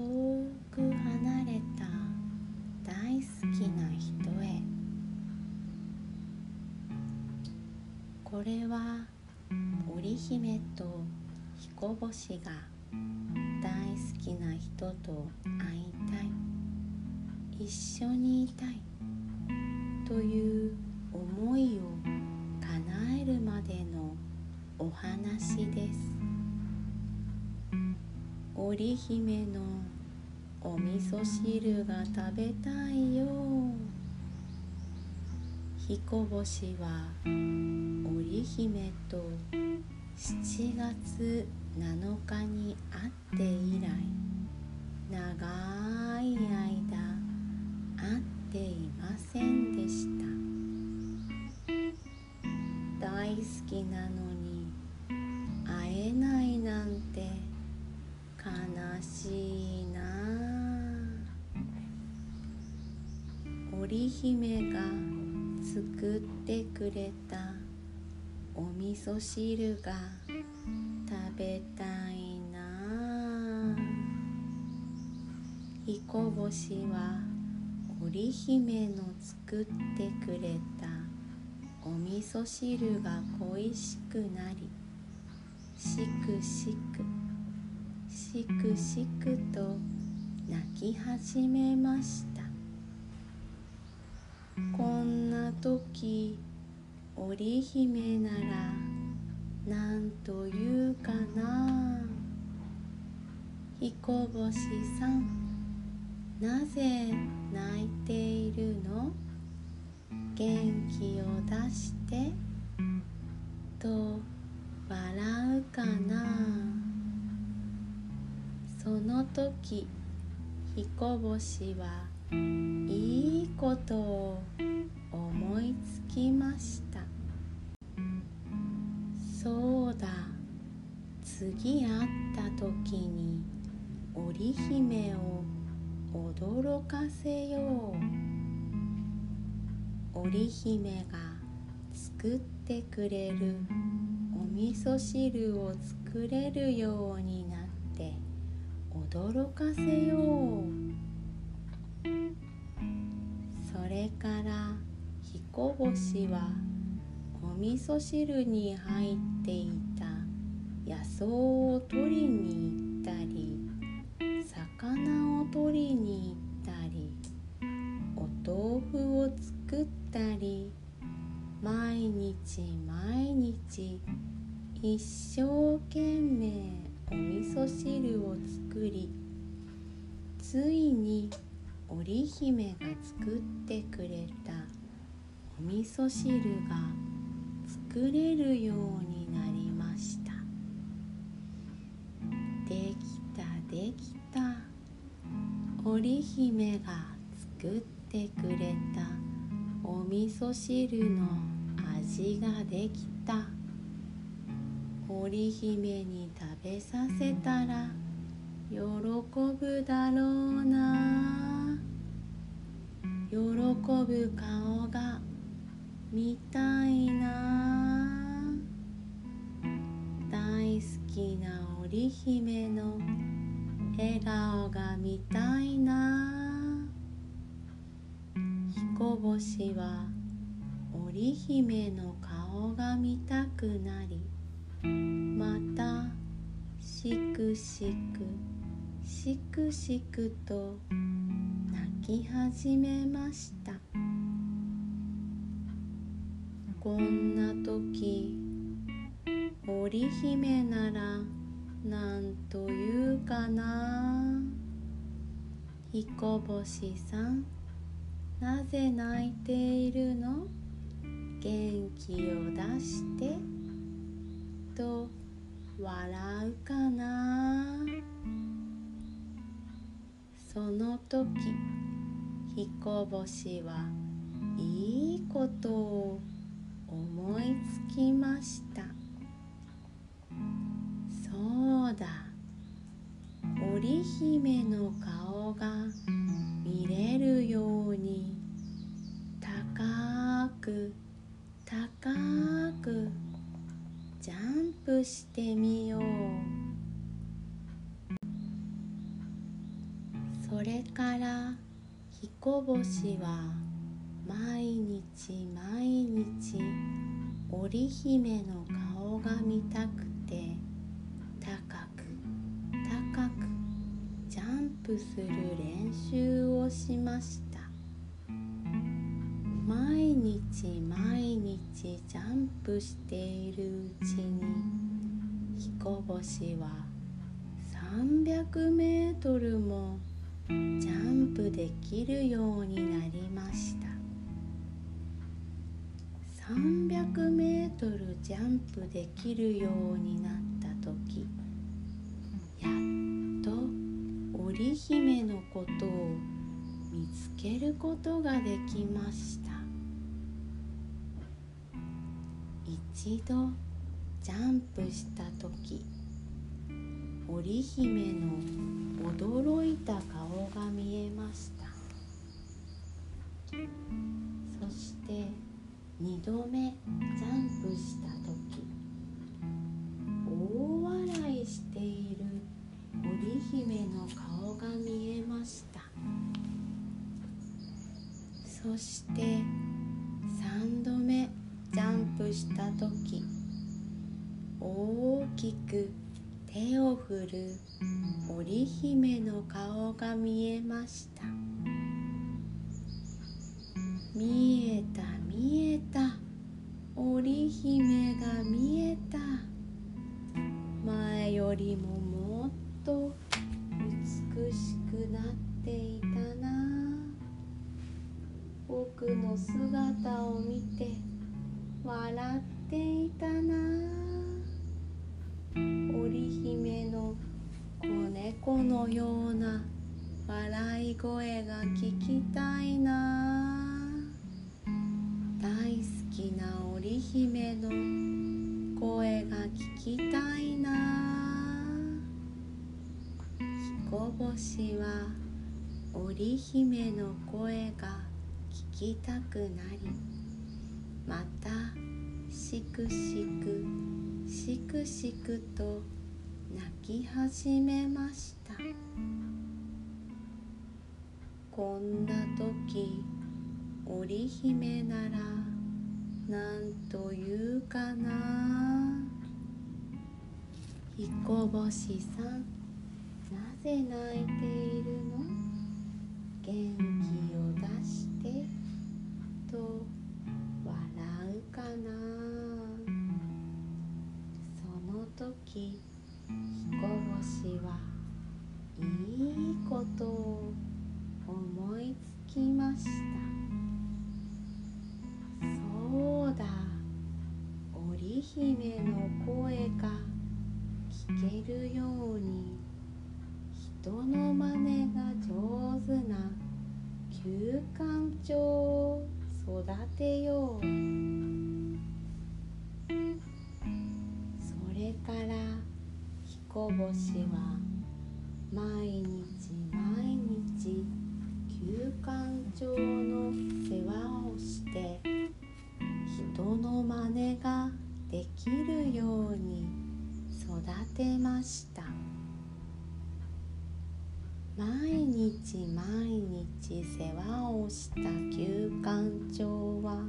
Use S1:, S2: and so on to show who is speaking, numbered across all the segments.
S1: 遠く離れた大好きな人へ。これは織姫と彦星が大好きな人と会いたい。一緒にいたい。という思いを叶えるまでのお話です。織姫のお味噌汁が食べたいよ。彦星は織姫と7月7日に会って以来長い間会っていませんでした。姫が作ってくれたお味噌汁が食べたいな。彦星は織姫の作ってくれたお味噌汁が恋しくなりしくしくしくしくと泣き始めました。こんな時織姫なら何と言うかな。彦星さんなぜ泣いているの？元気を出して。と笑うかな。その時彦星はいいことを思いつきました。そうだ。次会った時に織姫を驚かせよう。織姫が作ってくれるお味噌汁を作れるようになって驚かせよう。れから彦星はお味噌汁に入っていた野草を取りに行ったり魚を取りに行ったりお豆腐を作ったり毎日毎日一生懸命お味噌汁を作りついに織姫が作ってくれた。お味噌汁が作れるようになりました。できたできた。織姫が作ってくれた。お味噌汁の味ができた。織姫に食べさせたら喜ぶだろうな。ぶ顔が見たいな。大好きな織姫の笑顔が見たいな。彦星は織姫の顔が見たくなりまたしくしくしくしくと泣き始めました。こんな時織姫なら何と言うかな。彦星さんなぜ泣いているの？元気を出して。と笑うかな。その時彦星はいいことを思いつきました。そうだ。織姫の顔が見れるように高く高くジャンプしてみよう。それから彦星は毎日毎日織姫の顔が見たくて高く高くジャンプする練習をしました。毎日毎日ジャンプしているうちに彦星は300メートルもジャンプできるようになりました。300メートルジャンプできるようになった時やっと織姫のことを見つけることができました。一度ジャンプした時織姫の驚いた顔が見えました。そして2度目ジャンプした時大笑いしている織姫の顔が見えました。そして3度目ジャンプした時大きく手を振る織姫の顔が見えました。見えた見えた。織姫が見えた。織姫の声が聞きたいな。彦星は織姫の声が聞きたくなりまたしくしくしくしくと泣き始めました。こんな時織姫なら何と言うかな。彦星さんなぜ泣いているの？元気を出して。と笑うかな。その時彦星はいいことをは毎日毎日休館長の世話をして人の真似ができるように育てました。毎日毎日世話をした休館長は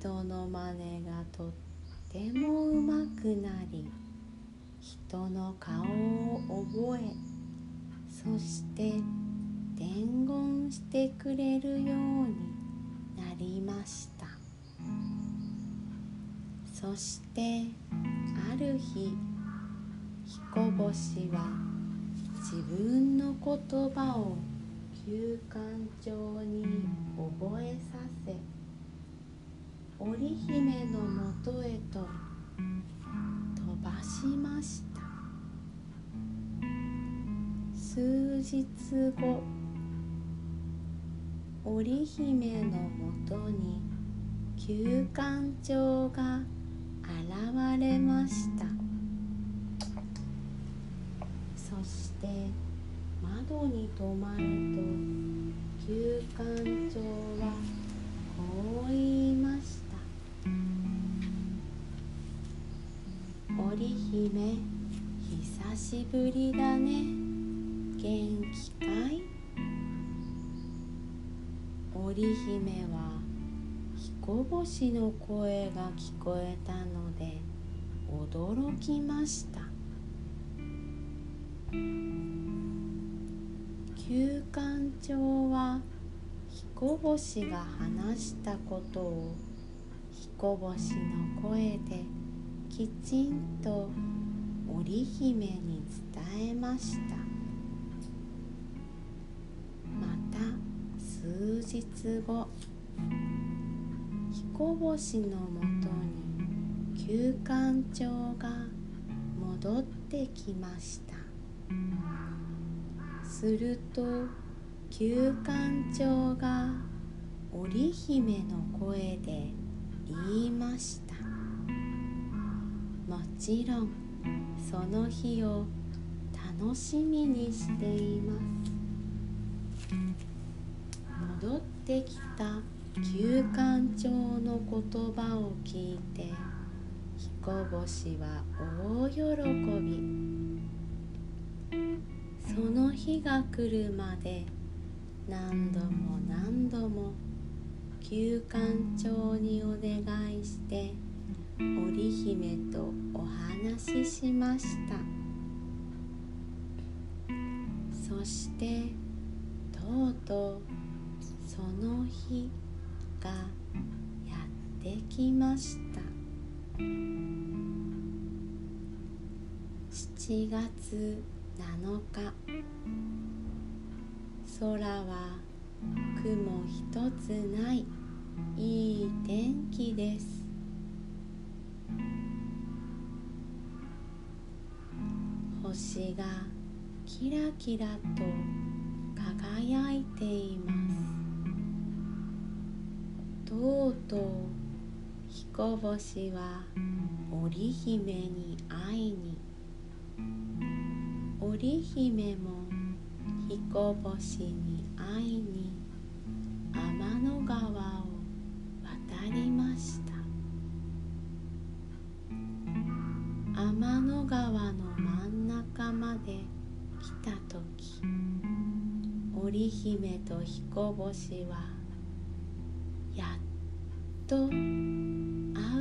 S1: 人の真似がとっててもうまくなり人の顔を覚えそして伝言してくれるようになりました。そしてある日彦星は自分の言葉を休館長に覚えさせ織姫のもとへとしました。数日後織姫のもとに休館長が現れました。そして窓に止まると休館長姫久しぶりだね。元気かい？織姫は彦星の声が聞こえたので驚きました。旧館長は彦星が話したことを彦星の声できちんと織姫に伝えました。また数日後彦星のもとに旧館長が戻ってきました。すると旧館長が織姫の声で言いました。もちろんその日を楽しみにしています。戻ってきた旧館長の言葉を聞いて彦星は大喜び。その日が来るまで何度も何度も旧館長にお願いして織姫とお話ししました。そしてとうとうその日がやってきました。7月7日空は雲一つないいい天気です。がキラキラと輝いています。とうとう彦星は織姫に会いに。織姫も彦星に会いに。天の川織姫と彦星はやっと会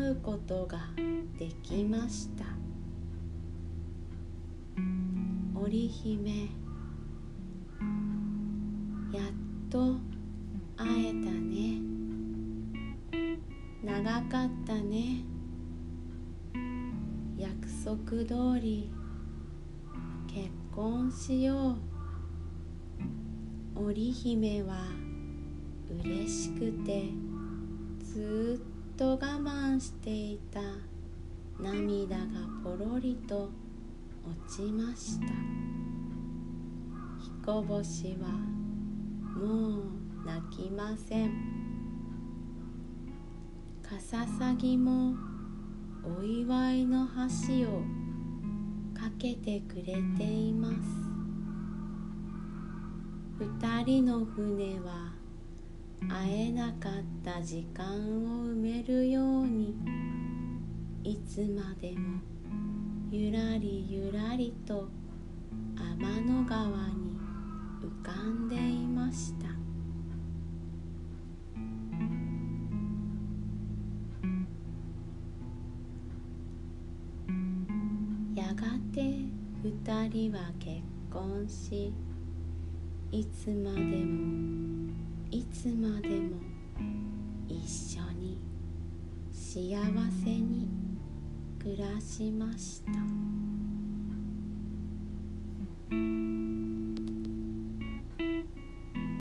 S1: うことができました。織姫やっと会えたね。長かったね。約束通り結婚しよう。織姫は嬉しくてずっと我慢していた。涙がポロリと落ちました。彦星はもう泣きません。かささぎもお祝いの橋をかけてくれています。二人の船は会えなかった時間を埋めるようにいつまでもゆらりゆらりと天の川に浮かんでいました。やがて二人は結婚しいつまでもいつまでも一緒に幸せに暮らしました。